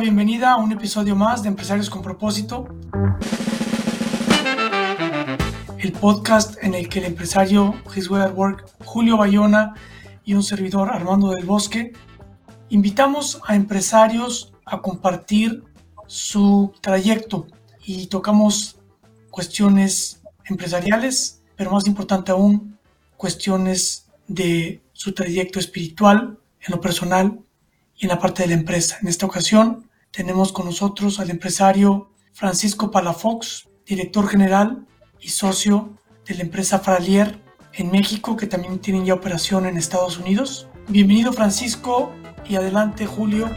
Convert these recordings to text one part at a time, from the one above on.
Bienvenida a un episodio más de Empresarios con propósito. El podcast en el que el empresario His Way at Work, Julio Bayona y un servidor Armando del Bosque invitamos a empresarios a compartir su trayecto y tocamos cuestiones empresariales, pero más importante aún, cuestiones de su trayecto espiritual, en lo personal y en la parte de la empresa. En esta ocasión tenemos con nosotros al empresario Francisco Palafox, director general y socio de la empresa Fralier en México, que también tienen ya operación en Estados Unidos. Bienvenido Francisco y adelante Julio.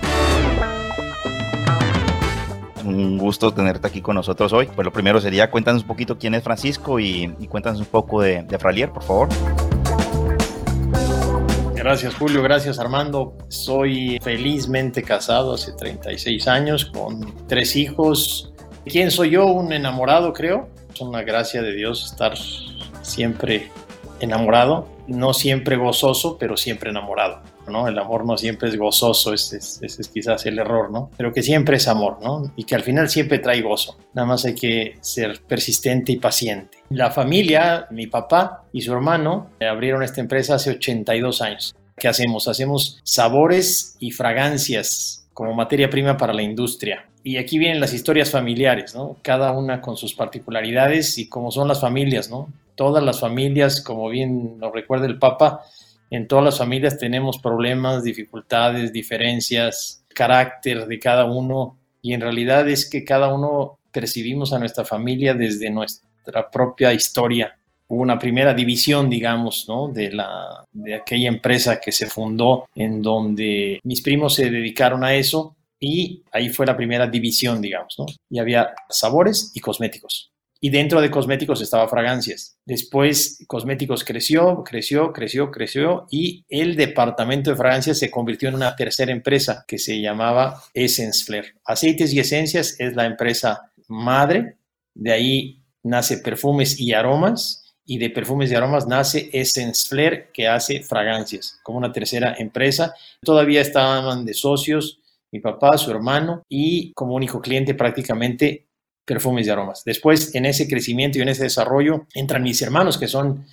Un gusto tenerte aquí con nosotros hoy. Pues lo primero sería cuéntanos un poquito quién es Francisco y, y cuéntanos un poco de, de Fralier, por favor. Gracias Julio, gracias Armando. Soy felizmente casado hace 36 años con tres hijos. ¿Quién soy yo? Un enamorado creo. Es una gracia de Dios estar siempre enamorado, no siempre gozoso, pero siempre enamorado. ¿No? El amor no siempre es gozoso, ese es, quizás el error, ¿no? Pero que siempre es amor, ¿no? Y que al final siempre trae gozo. Nada más hay que ser persistente y paciente. La familia, mi papá y su hermano, abrieron esta empresa hace 82 años. ¿Qué hacemos? Hacemos sabores y fragancias como materia prima para la industria. Y aquí vienen las historias familiares, ¿no? Cada una con sus particularidades y como son las familias, ¿no? Todas las familias, como bien lo recuerda el Papa, en todas las familias tenemos problemas, dificultades, diferencias, carácter de cada uno y en realidad es que cada uno percibimos a nuestra familia desde nuestra propia historia. Hubo una primera división, digamos, ¿no? de, la, de aquella empresa que se fundó en donde mis primos se dedicaron a eso y ahí fue la primera división, digamos, ¿no? Y había sabores y cosméticos y dentro de cosméticos estaba fragancias. Después cosméticos creció, creció, creció, creció y el departamento de fragancias se convirtió en una tercera empresa que se llamaba Essence Flair. Aceites y esencias es la empresa madre, de ahí nace perfumes y aromas y de perfumes y aromas nace Essence Flair que hace fragancias como una tercera empresa. Todavía estaban de socios mi papá, su hermano y como único cliente prácticamente perfumes y aromas. Después, en ese crecimiento y en ese desarrollo, entran mis hermanos, que son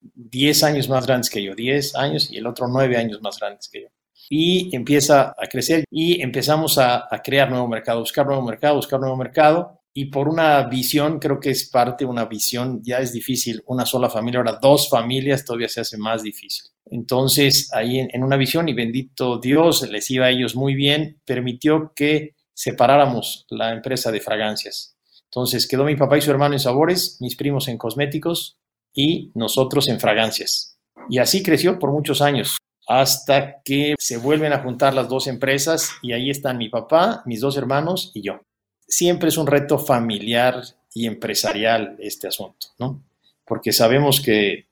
10 años más grandes que yo, 10 años y el otro 9 años más grandes que yo. Y empieza a crecer y empezamos a, crear nuevo mercado, buscar nuevo mercado, buscar nuevo mercado. Y por una visión, creo que es parte de una visión, ya es difícil, una sola familia, ahora dos familias todavía se hace más difícil. Entonces, ahí en una visión, y bendito Dios, les iba a ellos muy bien, permitió que separáramos la empresa de fragancias. Entonces quedó mi papá y su hermano en sabores, mis primos en cosméticos y nosotros en fragancias. Y así creció por muchos años, hasta que se vuelven a juntar las dos empresas y ahí están mi papá, mis dos hermanos y yo. Siempre es un reto familiar y empresarial este asunto, ¿no? Porque sabemos que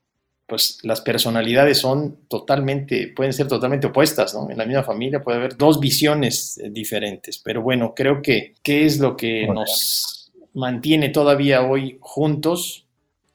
pues las personalidades son totalmente, pueden ser totalmente opuestas, ¿no? En la misma familia puede haber dos visiones eh, diferentes, pero bueno, creo que qué es lo que nos mantiene todavía hoy juntos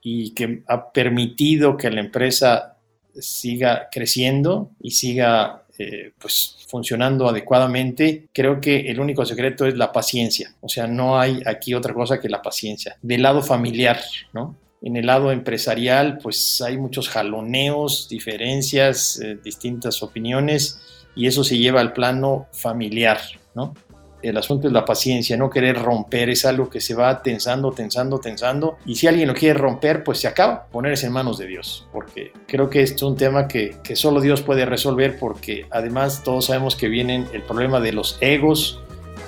y que ha permitido que la empresa siga creciendo y siga eh, pues funcionando adecuadamente, creo que el único secreto es la paciencia. O sea, no hay aquí otra cosa que la paciencia. Del lado familiar, ¿no? En el lado empresarial, pues hay muchos jaloneos, diferencias, eh, distintas opiniones y eso se lleva al plano familiar, ¿no? El asunto es la paciencia, no querer romper, es algo que se va tensando, tensando, tensando. Y si alguien lo quiere romper, pues se acaba, ponerse en manos de Dios, porque creo que es un tema que, que solo Dios puede resolver, porque además todos sabemos que viene el problema de los egos,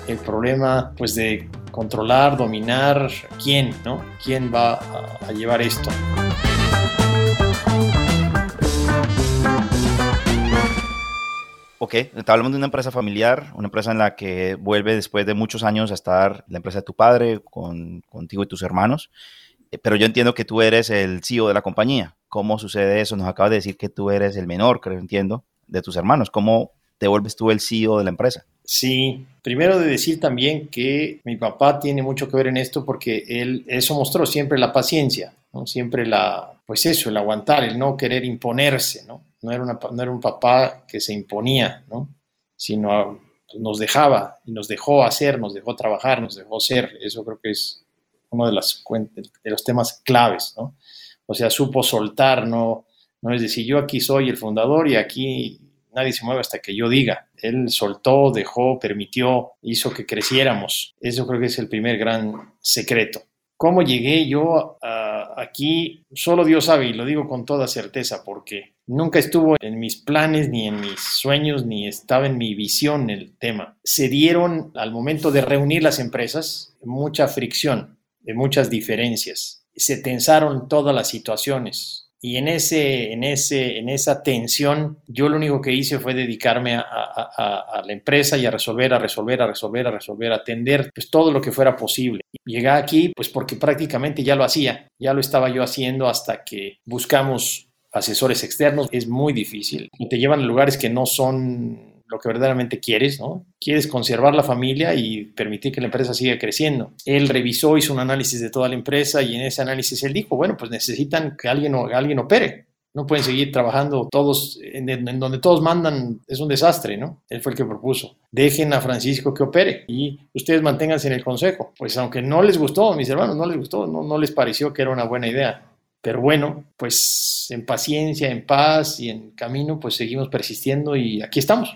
el problema pues de controlar, dominar, quién, ¿no? ¿Quién va a, a llevar esto? Ok, hablamos de una empresa familiar, una empresa en la que vuelve después de muchos años a estar la empresa de tu padre, con, contigo y tus hermanos, eh, pero yo entiendo que tú eres el CEO de la compañía. ¿Cómo sucede eso? Nos acabas de decir que tú eres el menor, creo, entiendo, de tus hermanos. ¿Cómo te vuelves tú el CEO de la empresa? Sí, primero de decir también que mi papá tiene mucho que ver en esto porque él eso mostró siempre la paciencia, ¿no? siempre la, pues eso, el aguantar, el no querer imponerse, ¿no? No era, una, no era un papá que se imponía, ¿no? Sino nos dejaba y nos dejó hacer, nos dejó trabajar, nos dejó ser. Eso creo que es uno de, las, de los temas claves, ¿no? O sea, supo soltar, no, no es decir, yo aquí soy el fundador y aquí nadie se mueve hasta que yo diga. Él soltó, dejó, permitió, hizo que creciéramos. Eso creo que es el primer gran secreto. ¿Cómo llegué yo aquí? Solo Dios sabe y lo digo con toda certeza porque nunca estuvo en mis planes, ni en mis sueños, ni estaba en mi visión el tema. Se dieron al momento de reunir las empresas mucha fricción, de muchas diferencias. Se tensaron todas las situaciones y en, ese, en, ese, en esa tensión, yo lo único que hice fue dedicarme a, a, la empresa y a resolver, a resolver, a resolver, a resolver, a atender pues, todo lo que fuera posible. Llegué aquí pues porque prácticamente ya lo hacía, ya lo estaba yo haciendo hasta que buscamos asesores externos. Es muy difícil y te llevan a lugares que no son lo que verdaderamente quieres, ¿no? Quieres conservar la familia y permitir que la empresa siga creciendo. Él revisó, hizo un análisis de toda la empresa y en ese análisis él dijo, bueno, pues necesitan que alguien, alguien opere. No pueden seguir trabajando todos, en, en, donde todos mandan, es un desastre, ¿no? Él fue el que propuso. Dejen a Francisco que opere y ustedes manténganse en el consejo. Pues aunque no les gustó, mis hermanos, no les gustó, no, no les pareció que era una buena idea. Pero bueno, pues en paciencia, en paz y en camino, pues seguimos persistiendo y aquí estamos.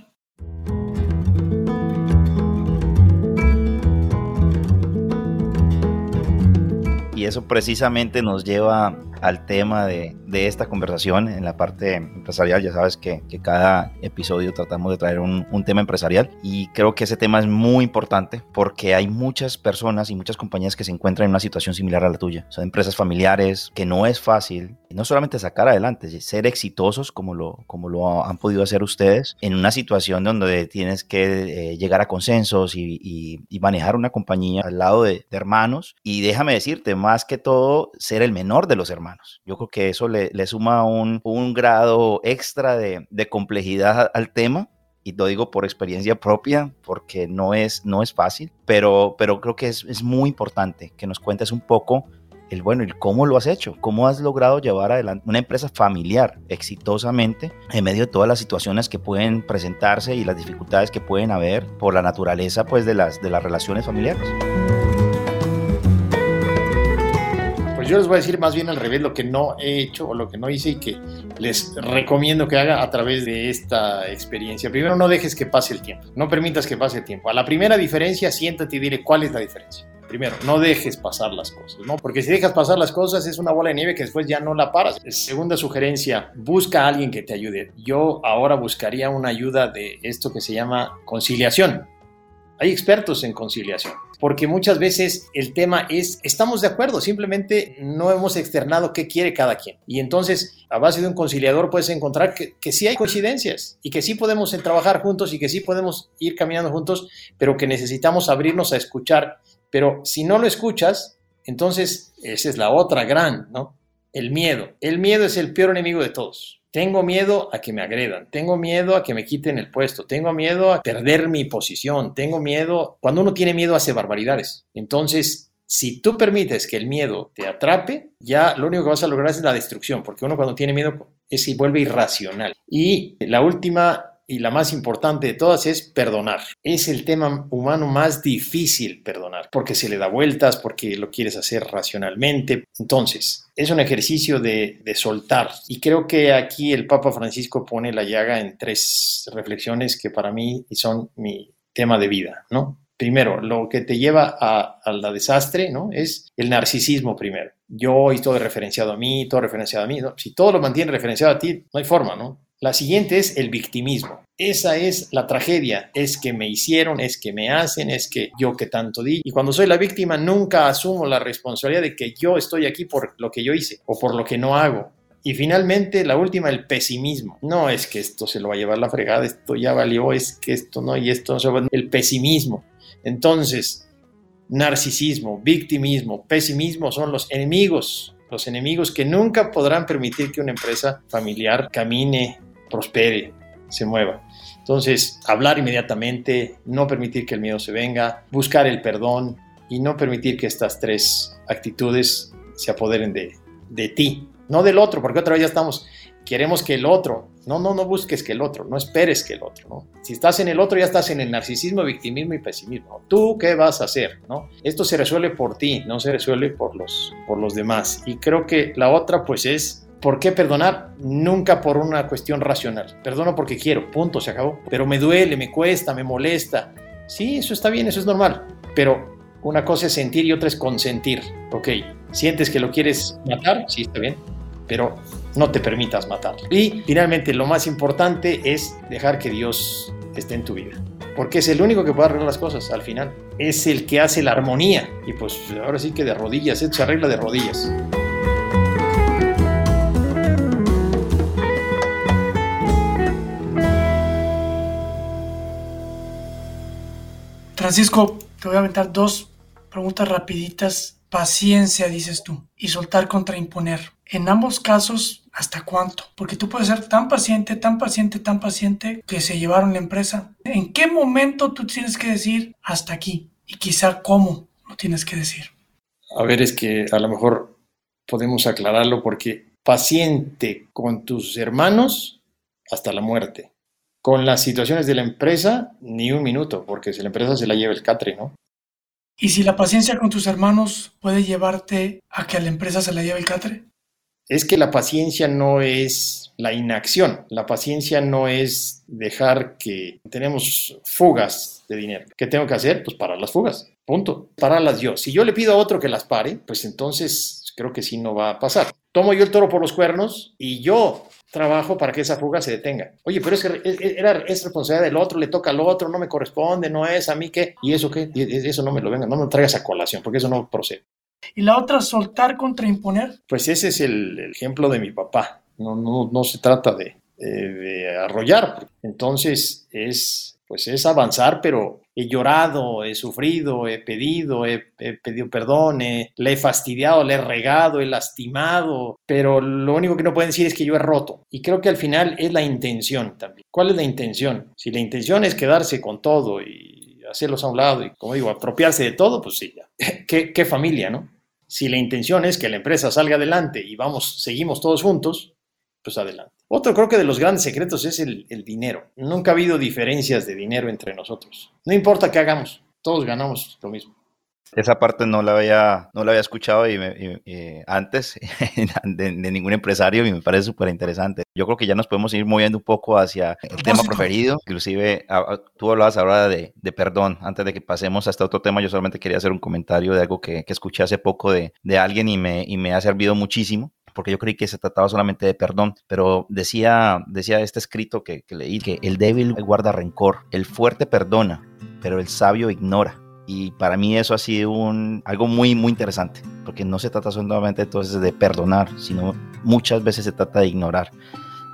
Y eso precisamente nos lleva al tema de, esta conversación en la parte empresarial. Ya sabes que, cada episodio tratamos de traer un, tema empresarial y creo que ese tema es muy importante porque hay muchas personas y muchas compañías que se encuentran en una situación similar a la tuya. Son empresas familiares que no es fácil, no solamente sacar adelante, ser exitosos como lo, como lo han podido hacer ustedes en una situación donde tienes que eh, llegar a consensos y, manejar una compañía al lado de, de hermanos. Y déjame decirte, más que todo, ser el menor de los hermanos yo creo que eso le, suma un, grado extra de, complejidad al tema y lo digo por experiencia propia, porque no es, no es fácil, pero, pero creo que es, muy importante que nos cuentes un poco el bueno, y cómo lo has hecho, cómo has logrado llevar adelante una empresa familiar exitosamente en medio de todas las situaciones que pueden presentarse y las dificultades que pueden haber por la naturaleza pues de las, de las relaciones familiares. Yo les voy a decir más bien al revés lo que no he hecho o lo que no hice y que les recomiendo que haga a través de esta experiencia. Primero, no dejes que pase el tiempo, no permitas que pase el tiempo. A la primera diferencia, siéntate y dile cuál es la diferencia. Primero, no dejes pasar las cosas, ¿no? Porque si dejas pasar las cosas es una bola de nieve que después ya no la paras. Segunda sugerencia, busca a alguien que te ayude. Yo ahora buscaría una ayuda de esto que se llama conciliación. Hay expertos en conciliación porque muchas veces el tema es, estamos de acuerdo, simplemente no hemos externado qué quiere cada quien. Y entonces, a base de un conciliador, puedes encontrar que, que sí hay coincidencias y que sí podemos trabajar juntos y que sí podemos ir caminando juntos, pero que necesitamos abrirnos a escuchar. Pero si no lo escuchas, entonces esa es la otra gran, ¿no? El miedo. El miedo es el peor enemigo de todos. Tengo miedo a que me agredan, tengo miedo a que me quiten el puesto, tengo miedo a perder mi posición, tengo miedo... Cuando uno tiene miedo hace barbaridades. Entonces, si tú permites que el miedo te atrape, ya lo único que vas a lograr es la destrucción, porque uno cuando tiene miedo es y vuelve irracional. Y la última y la más importante de todas es perdonar. Es el tema humano más difícil perdonar, porque se le da vueltas, porque lo quieres hacer racionalmente. Entonces, es un ejercicio de, soltar. Y creo que aquí el Papa Francisco pone la llaga en tres reflexiones que para mí son mi tema de vida, ¿no? Primero, lo que te lleva a, la desastre, ¿no? Es el narcisismo primero. Yo y todo referenciado a mí, todo referenciado a mí. Si todo lo mantiene referenciado a ti, no hay forma, ¿no? La siguiente es el victimismo. Esa es la tragedia. Es que me hicieron, es que me hacen, es que yo que tanto di. Y cuando soy la víctima nunca asumo la responsabilidad de que yo estoy aquí por lo que yo hice o por lo que no hago. Y finalmente, la última, el pesimismo. No es que esto se lo va a llevar la fregada, esto ya valió, es que esto no, y esto no se va El pesimismo. Entonces, narcisismo, victimismo, pesimismo son los enemigos, los enemigos que nunca podrán permitir que una empresa familiar camine, prospere, se mueva. Entonces, hablar inmediatamente, no permitir que el miedo se venga, buscar el perdón y no permitir que estas tres actitudes se apoderen de, de ti, no del otro, porque otra vez ya estamos, queremos que el otro, no, no, no busques que el otro, no esperes que el otro. Si estás en el otro, ya estás en el narcisismo, victimismo y pesimismo. ¿Tú qué vas a hacer, no? Esto se resuelve por ti, no se resuelve por los, por los demás. Y creo que la otra, pues, es ¿Por qué perdonar? Nunca por una cuestión racional. Perdono porque quiero, punto, se acabó. Pero me duele, me cuesta, me molesta. Sí, eso está bien, eso es normal. Pero una cosa es sentir y otra es consentir. Ok, sientes que lo quieres matar, sí, está bien pero no te permitas matarlo. Y finalmente, lo más importante es dejar que Dios esté en tu vida. Porque es el único que puede arreglar las cosas al final. Es el que hace la armonía. Y pues ahora sí que de rodillas, esto se arregla de rodillas. Francisco, te voy a aventar dos preguntas rapiditas. Paciencia, dices tú, y soltar contra imponer en ambos casos, ¿hasta cuánto? Porque tú puedes ser tan paciente, tan paciente, tan paciente que se llevaron la empresa. ¿En qué momento tú tienes que decir hasta aquí? Y quizá cómo lo tienes que decir. A ver, es que a lo mejor podemos aclararlo porque paciente con tus hermanos hasta la muerte. Con las situaciones de la empresa, ni un minuto, porque si la empresa se la lleva el catre, ¿no? ¿Y si la paciencia con tus hermanos puede llevarte a que a la empresa se la lleve el catre? es que la paciencia no es la inacción, la paciencia no es dejar que tenemos fugas de dinero. ¿Qué tengo que hacer? Pues parar las fugas, punto. Pararlas yo. Si yo le pido a otro que las pare, pues entonces creo que sí no va a pasar. Tomo yo el toro por los cuernos y yo trabajo para que esa fuga se detenga. Oye, pero es que era, es responsabilidad del otro, le toca al otro, no me corresponde, no es a mí qué. ¿Y eso qué? Eso no me lo venga, no me lo traigas a colación, porque eso no procede. Y la otra, soltar contra imponer. Pues ese es el, ejemplo de mi papá. No, no, no se trata de, de, arrollar. Entonces es, pues es avanzar, pero he llorado, he sufrido, he pedido, he, pedido perdón, le he fastidiado, le he regado, he lastimado, pero lo único que no pueden decir es que yo he roto. Y creo que al final es la intención también. ¿Cuál es la intención? Si la intención es quedarse con todo y hacerlos a un lado y, como digo, apropiarse de todo, pues sí, ya. ¿Qué, qué familia, ¿no? Si la intención es que la empresa salga adelante y vamos, seguimos todos juntos, pues adelante. Otro creo que de los grandes secretos es el, dinero. Nunca ha habido diferencias de dinero entre nosotros. No importa qué hagamos, todos ganamos lo mismo. Esa parte no la había, no la había escuchado y, antes de, ningún empresario y me parece súper interesante. Yo creo que ya nos podemos ir moviendo un poco hacia el tema preferido. Inclusive tú hablabas ahora de, perdón. Antes de que pasemos a este otro tema, yo solamente quería hacer un comentario de algo que, escuché hace poco de, alguien y me, y me ha servido muchísimo porque yo creí que se trataba solamente de perdón, pero decía, decía este escrito que, que leí que el débil guarda rencor, el fuerte perdona, pero el sabio ignora. Y para mí eso ha sido un, algo muy, muy interesante, porque no se trata solamente entonces de perdonar, sino muchas veces se trata de ignorar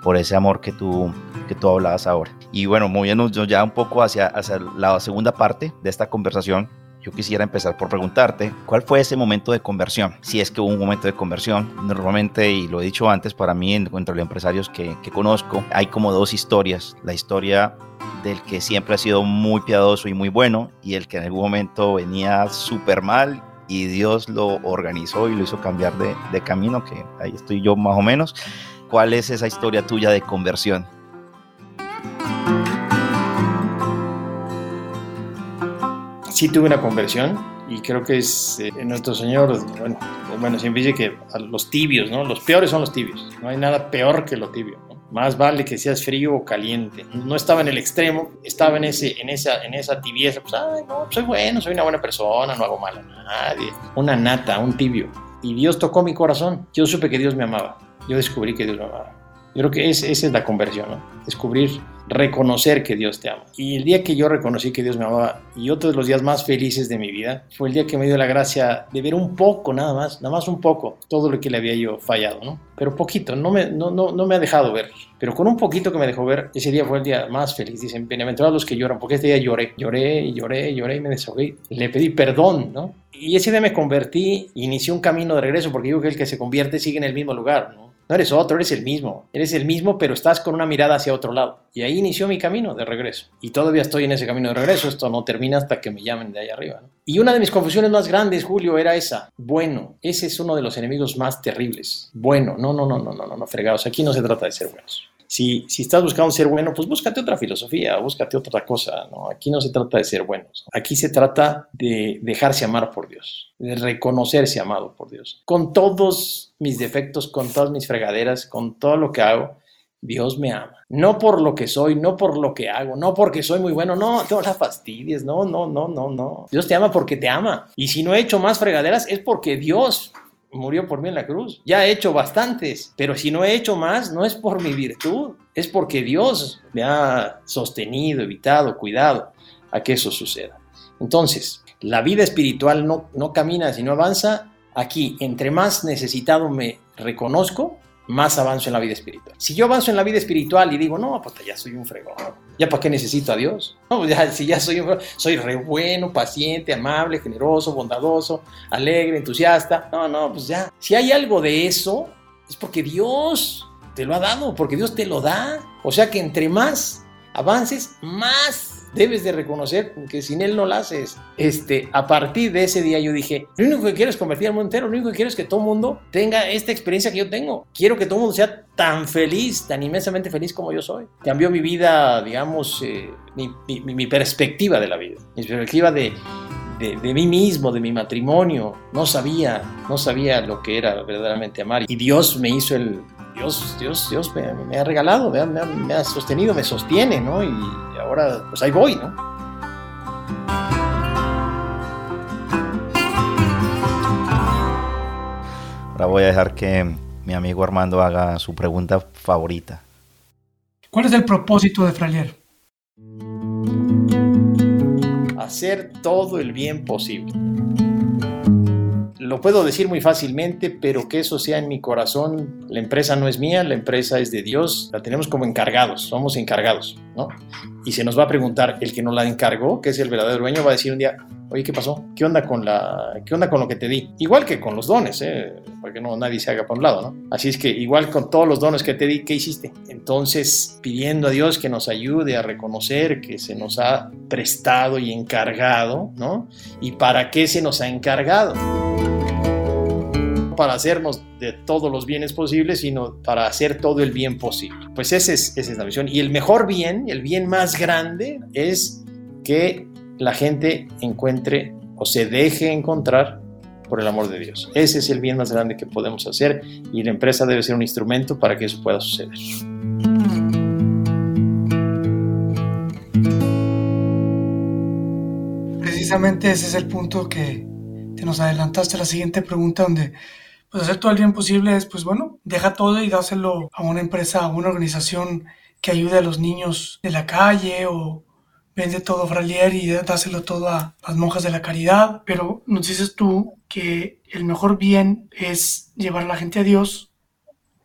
por ese amor que tú, que tú hablabas ahora. Y bueno, moviéndonos ya un poco hacia, hacia la segunda parte de esta conversación, yo quisiera empezar por preguntarte, ¿cuál fue ese momento de conversión? Si es que hubo un momento de conversión. Normalmente, y lo he dicho antes, para mí, entre los empresarios que, conozco, hay como dos historias. La historia del que siempre ha sido muy piadoso y muy bueno y el que en algún momento venía súper mal y Dios lo organizó y lo hizo cambiar de, de, camino, que ahí estoy yo más o menos. ¿Cuál es esa historia tuya de conversión? Sí tuve una conversión y creo que es eh, nuestro Señor, bueno, bueno, siempre dice que a los tibios, ¿no? Los peores son los tibios, no hay nada peor que lo tibio. Más vale que seas frío o caliente. No estaba en el extremo, estaba en, ese, en, esa, en esa tibieza. Pues, ay, no, soy bueno, soy una buena persona, no hago mal a nadie. Una nata, un tibio. Y Dios tocó mi corazón. Yo supe que Dios me amaba. Yo descubrí que Dios me amaba. Yo creo que esa es la conversión, ¿no? Descubrir reconocer que Dios te ama. Y el día que yo reconocí que Dios me amaba y otro de los días más felices de mi vida fue el día que me dio la gracia de ver un poco, nada más, nada más un poco, todo lo que le había yo fallado, ¿no? Pero poquito, no me, no, no, no me ha dejado ver. Pero con un poquito que me dejó ver, ese día fue el día más feliz. Dicen, bienaventurados los que lloran, porque este día lloré, lloré y lloré y lloré y me desahogué. Le pedí perdón, ¿no? Y ese día me convertí, inicié un camino de regreso, porque digo que el que se convierte sigue en el mismo lugar, ¿no? No eres otro, eres el mismo. Eres el mismo, pero estás con una mirada hacia otro lado. Y ahí inició mi camino de regreso. Y todavía estoy en ese camino de regreso. Esto no termina hasta que me llamen de ahí arriba. Y una de mis confusiones más grandes, Julio, era esa. Bueno, ese es uno de los enemigos más terribles. Bueno, no, no, no, no, no, no, no, fregados. Aquí no se trata de ser buenos. Si, si, estás buscando ser bueno, pues búscate otra filosofía, búscate otra cosa. ¿no? Aquí no se trata de ser buenos. Aquí se trata de dejarse amar por Dios, de reconocerse amado por Dios. Con todos mis defectos, con todas mis fregaderas, con todo lo que hago, Dios me ama. No por lo que soy, no por lo que hago, no porque soy muy bueno, no, no la fastidies, no, no, no, no, no. Dios te ama porque te ama. Y si no he hecho más fregaderas es porque Dios murió por mí en la cruz. Ya he hecho bastantes, pero si no he hecho más, no es por mi virtud, es porque Dios me ha sostenido, evitado, cuidado a que eso suceda. Entonces, la vida espiritual no, no camina si no avanza. Aquí, entre más necesitado me reconozco, más avanzo en la vida espiritual. Si yo avanzo en la vida espiritual y digo, no, pues ya soy un fregón, ¿ya para qué necesito a Dios? No, pues ya, si ya soy un soy re bueno, paciente, amable, generoso, bondadoso, alegre, entusiasta. No, no, pues ya. Si hay algo de eso, es porque Dios te lo ha dado, porque Dios te lo da. O sea que entre más avances, más debes de reconocer que sin él no lo haces. Este, a partir de ese día yo dije, lo único que quiero es convertir al mundo entero, lo único que quiero es que todo el mundo tenga esta experiencia que yo tengo. Quiero que todo el mundo sea tan feliz, tan inmensamente feliz como yo soy. Cambió mi vida, digamos, eh, mi, mi, mi, perspectiva de la vida, mi perspectiva de, de, de, mí mismo, de mi matrimonio. No sabía, no sabía lo que era verdaderamente amar. Y Dios me hizo el... Dios, Dios, Dios me, me ha regalado, me ha, me ha, sostenido, me sostiene, ¿no? Y ahora, pues ahí voy, ¿no? Ahora voy a dejar que mi amigo Armando haga su pregunta favorita. ¿Cuál es el propósito de Fralier? Hacer todo el bien posible. Lo puedo decir muy fácilmente, pero que eso sea en mi corazón. La empresa no es mía, la empresa es de Dios. La tenemos como encargados, somos encargados, ¿no? Y se nos va a preguntar, el que nos la encargó, que es el verdadero dueño, va a decir un día, oye, ¿qué pasó? ¿Qué onda con, la, qué onda con lo que te di? Igual que con los dones, ¿eh? porque no, nadie se haga por un lado, ¿no? Así es que igual con todos los dones que te di, ¿qué hiciste? Entonces, pidiendo a Dios que nos ayude a reconocer que se nos ha prestado y encargado, ¿no? ¿Y para qué se nos ha encargado? Para hacernos de todos los bienes posibles, sino para hacer todo el bien posible. Pues esa es, esa es la misión. Y el mejor bien, el bien más grande, es que la gente encuentre o se deje encontrar por el amor de Dios. Ese es el bien más grande que podemos hacer y la empresa debe ser un instrumento para que eso pueda suceder. Precisamente ese es el punto que te nos adelantaste la siguiente pregunta donde pues hacer todo el bien posible es pues bueno, deja todo y dáselo a una empresa, a una organización que ayude a los niños de la calle o vende todo Fralier y dáselo todo a las monjas de la caridad, pero nos dices tú que el mejor bien es llevar a la gente a Dios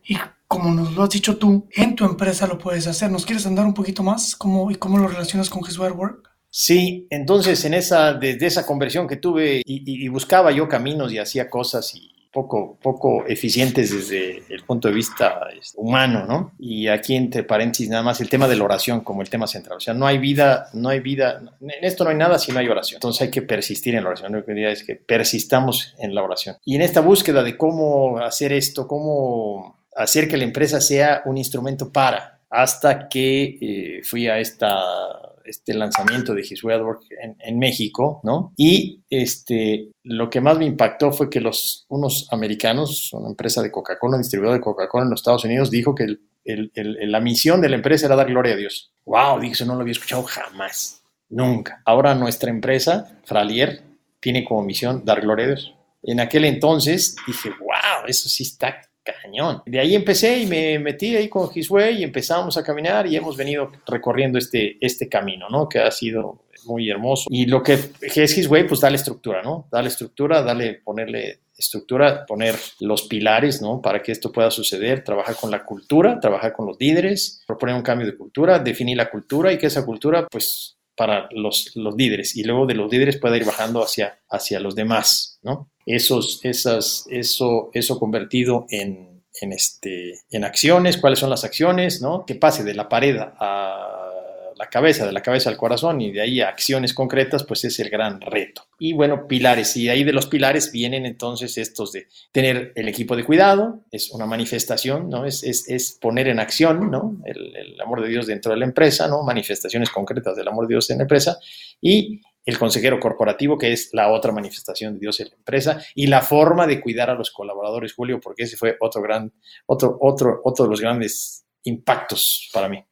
y como nos lo has dicho tú, en tu empresa lo puedes hacer. ¿Nos quieres andar un poquito más cómo, y cómo lo relacionas con Jesús Work? Sí, entonces en esa, desde esa conversión que tuve y, y, y buscaba yo caminos y hacía cosas y, poco, poco eficientes desde el punto de vista este, humano, ¿no? Y aquí entre paréntesis nada más el tema de la oración como el tema central. O sea, no hay vida, no hay vida, en esto no hay nada si no hay oración. Entonces hay que persistir en la oración. Lo que diría es que persistamos en la oración. Y en esta búsqueda de cómo hacer esto, cómo hacer que la empresa sea un instrumento para, hasta que eh, fui a esta este lanzamiento de His Work en, en, México, ¿no? Y este, lo que más me impactó fue que los, unos americanos, una empresa de Coca-Cola, un distribuidor de Coca-Cola en los Estados Unidos, dijo que el, la misión de la empresa era dar gloria a Dios. ¡Wow! Dije, eso no lo había escuchado jamás, nunca. Ahora nuestra empresa, Fralier, tiene como misión dar gloria a Dios. En aquel entonces dije, wow, eso sí está cañón. De ahí empecé y me metí ahí con His Way y empezamos a caminar y hemos venido recorriendo este, este camino, ¿no? Que ha sido muy hermoso. Y lo que es His Way, pues dale estructura, ¿no? Dale estructura, dale, ponerle estructura, poner los pilares, ¿no? Para que esto pueda suceder, trabajar con la cultura, trabajar con los líderes, proponer un cambio de cultura, definir la cultura y que esa cultura, pues, para los, los líderes y luego de los líderes pueda ir bajando hacia, hacia los demás, ¿no? Esos, esas, eso, eso convertido en, en, este, en acciones, cuáles son las acciones, ¿no? Que pase de la pared a la cabeza, de la cabeza al corazón y de ahí a acciones concretas, pues es el gran reto. Y bueno, pilares, y de ahí de los pilares vienen entonces estos de tener el equipo de cuidado, es una manifestación, ¿no? Es, es, es poner en acción, ¿no? El, amor de Dios dentro de la empresa, ¿no? Manifestaciones concretas del amor de Dios en la empresa y el consejero corporativo, que es la otra manifestación de Dios en la empresa, y la forma de cuidar a los colaboradores, Julio, porque ese fue otro gran, otro, otro, otro de los grandes impactos para mí.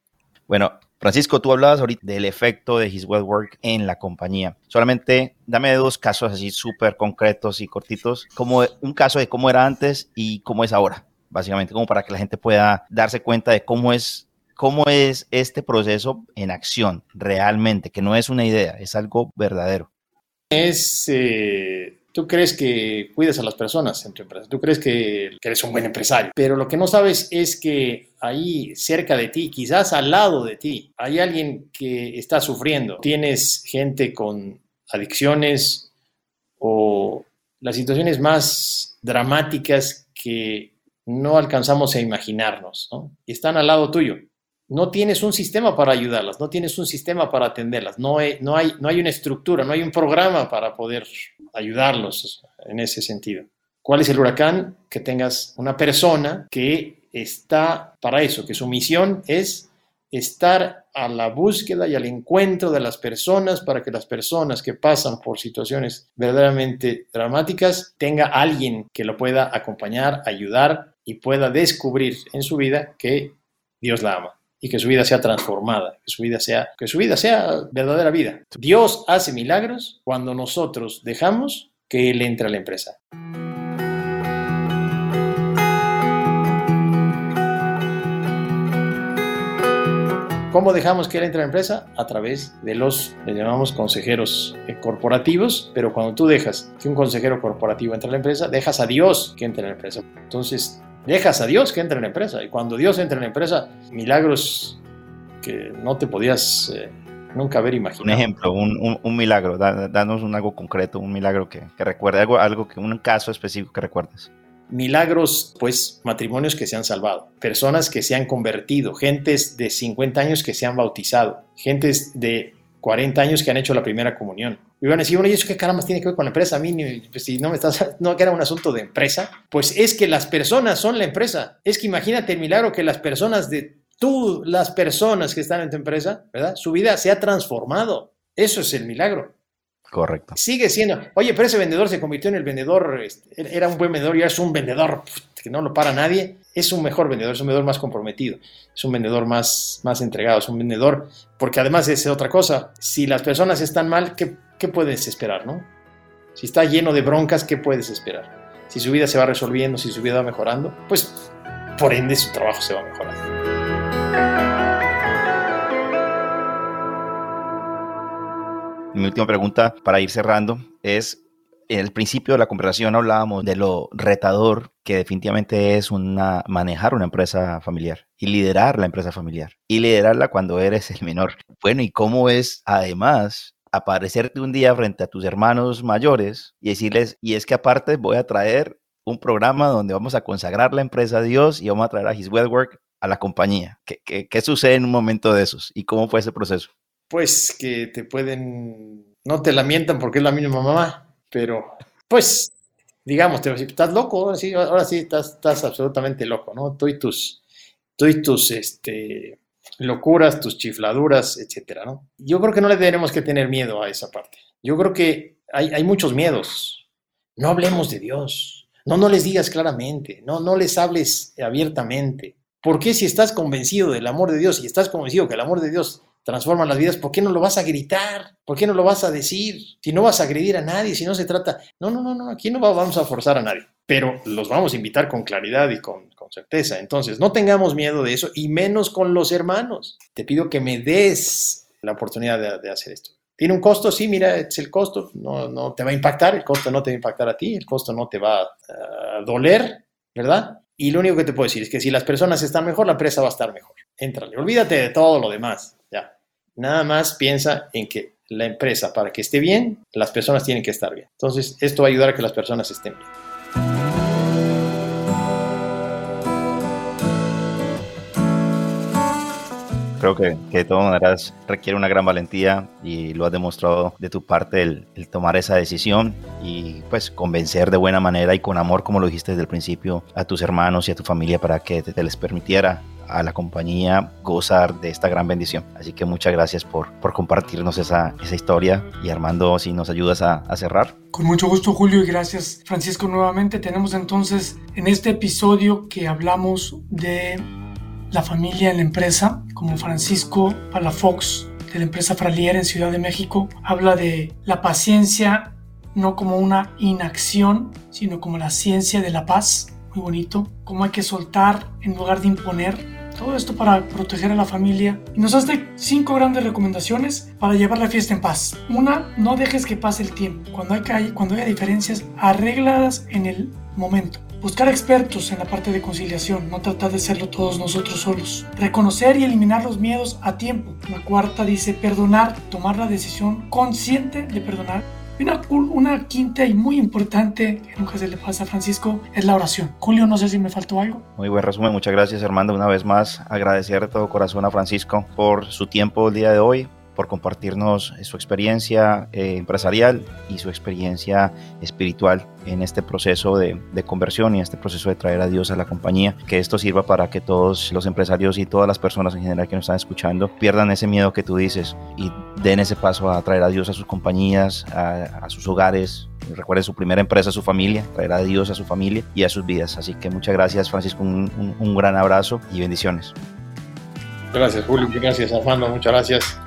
Bueno, Francisco, tú hablabas ahorita del efecto de His Well Work en la compañía. Solamente dame dos casos así súper concretos y cortitos, como un caso de cómo era antes y cómo es ahora, básicamente, como para que la gente pueda darse cuenta de cómo es, cómo es este proceso en acción realmente, que no es una idea, es algo verdadero. Es eh, Tú crees que cuidas a las personas en tu empresa, tú crees que, eres un buen empresario, pero lo que no sabes es que ahí cerca de ti, quizás al lado de ti, hay alguien que está sufriendo. Tienes gente con adicciones o las situaciones más dramáticas que no alcanzamos a imaginarnos, ¿no? Y están al lado tuyo. No tienes un sistema para ayudarlas, no tienes un sistema para atenderlas, no hay, no hay, no hay una estructura, no hay un programa para poder ayudarlos en ese sentido. ¿Cuál es el huracán? Que tengas una persona que está para eso, que su misión es estar a la búsqueda y al encuentro de las personas para que las personas que pasan por situaciones verdaderamente dramáticas tenga alguien que lo pueda acompañar, ayudar y pueda descubrir en su vida que Dios la ama y que su vida sea transformada, que su vida sea, que su vida sea verdadera vida. Dios hace milagros cuando nosotros dejamos que Él entre a la empresa. ¿Cómo dejamos que Él entre a la empresa? A través de los, le llamamos consejeros corporativos, pero cuando tú dejas que un consejero corporativo entre a la empresa, dejas a Dios que entre a la empresa. Entonces, dejas a Dios que entre en la empresa. Y cuando Dios entra en la empresa, milagros que no te podías eh, nunca haber imaginado. Un ejemplo, un, un, milagro, danos un algo concreto, un milagro que, que recuerde, algo, algo que, un caso específico que recuerdes. Milagros, pues matrimonios que se han salvado, personas que se han convertido, gentes de 50 años que se han bautizado, gentes de 40 años que han hecho la primera comunión. Y van a decir, bueno, ¿y eso qué caramba tiene que ver con la empresa? A mí, pues, si no me estás, no que era un asunto de empresa, pues es que las personas son la empresa. Es que imagínate el milagro que las personas de tú, las personas que están en tu empresa, ¿verdad? Su vida se ha transformado. Eso es el milagro. Correcto. Sigue siendo, oye, pero ese vendedor se convirtió en el vendedor, este, era un buen vendedor y ahora es un vendedor que no lo para nadie. Es un mejor vendedor, es un vendedor más comprometido, es un vendedor más, más entregado, es un vendedor, porque además es otra cosa, si las personas están mal, ¿qué, qué puedes esperar, no? Si está lleno de broncas, ¿qué puedes esperar? Si su vida se va resolviendo, si su vida va mejorando, pues por ende su trabajo se va mejorando. mi última pregunta para ir cerrando es, el principio de la conversación hablábamos de lo retador que definitivamente es una, manejar una empresa familiar y liderar la empresa familiar y liderarla cuando eres el menor. Bueno, ¿y cómo es además aparecerte un día frente a tus hermanos mayores y decirles, y es que aparte voy a traer un programa donde vamos a consagrar la empresa a Dios y vamos a traer a His Well Work a la compañía. ¿Qué, qué, qué sucede en un momento de esos? ¿Y cómo fue ese proceso? pues que te pueden, no te lamentan porque es la misma mamá, pero pues digamos, te estás loco, ahora sí, ahora sí estás, absolutamente loco, ¿no? Tú y tus, tú y tus este, locuras, tus chifladuras, etcétera, ¿no? Yo creo que no le tenemos que tener miedo a esa parte. Yo creo que hay, hay muchos miedos. No hablemos de Dios. No, no les digas claramente. No, no les hables abiertamente. ¿Por qué si estás convencido del amor de Dios y estás convencido que el amor de Dios transforman las vidas, ¿por qué no lo vas a gritar? ¿Por qué no lo vas a decir? Si no vas a agredir a nadie, si no se trata... No, no, no, no, aquí no vamos a forzar a nadie, pero los vamos a invitar con claridad y con, certeza. Entonces, no tengamos miedo de eso y menos con los hermanos. Te pido que me des la oportunidad de, hacer esto. ¿Tiene un costo? Sí, mira, es el costo. No, no te va a impactar, el costo no te va a impactar a ti, el costo no te va a doler, ¿verdad? Y lo único que te puedo decir es que si las personas están mejor, la empresa va a estar mejor. Éntrale, olvídate de todo lo demás. Nada más piensa en que la empresa, para que esté bien, las personas tienen que estar bien. Entonces, esto va a ayudar a que las personas estén bien. Creo que, que, de todas maneras requiere una gran valentía y lo has demostrado de tu parte el, tomar esa decisión y pues convencer de buena manera y con amor, como lo dijiste desde el principio, a tus hermanos y a tu familia para que te, les permitiera a la compañía gozar de esta gran bendición. Así que muchas gracias por, por compartirnos esa, esa historia y Armando, si nos ayudas a, a cerrar. Con mucho gusto Julio y gracias Francisco nuevamente. Tenemos entonces en este episodio que hablamos de la familia en la empresa, como Francisco Palafox de la empresa Fralier en Ciudad de México, habla de la paciencia no como una inacción, sino como la ciencia de la paz, muy bonito, cómo hay que soltar en lugar de imponer. Todo esto para proteger a la familia. Y nos hace cinco grandes recomendaciones para llevar la fiesta en paz. Una, no dejes que pase el tiempo. Cuando, hay, cuando haya diferencias, arréglalas en el momento. Buscar expertos en la parte de conciliación, no tratar de hacerlo todos nosotros solos. Reconocer y eliminar los miedos a tiempo. La cuarta dice perdonar, tomar la decisión consciente de perdonar. Una, una quinta y muy importante que nunca se le pasa a Francisco es la oración. Julio, no sé si me faltó algo. Muy buen resumen, muchas gracias Armando. Una vez más, agradecer de todo corazón a Francisco por su tiempo el día de hoy, por compartirnos su experiencia eh, empresarial y su experiencia espiritual en este proceso de, conversión y este proceso de traer a Dios a la compañía. Que esto sirva para que todos los empresarios y todas las personas en general que nos están escuchando pierdan ese miedo que tú dices y den ese paso a traer a Dios a sus compañías, a, sus hogares. Recuerden su primera empresa, su familia, traer a Dios a su familia y a sus vidas. Así que muchas gracias Francisco, un, un gran abrazo y bendiciones. Gracias Julio, gracias Armando, muchas gracias.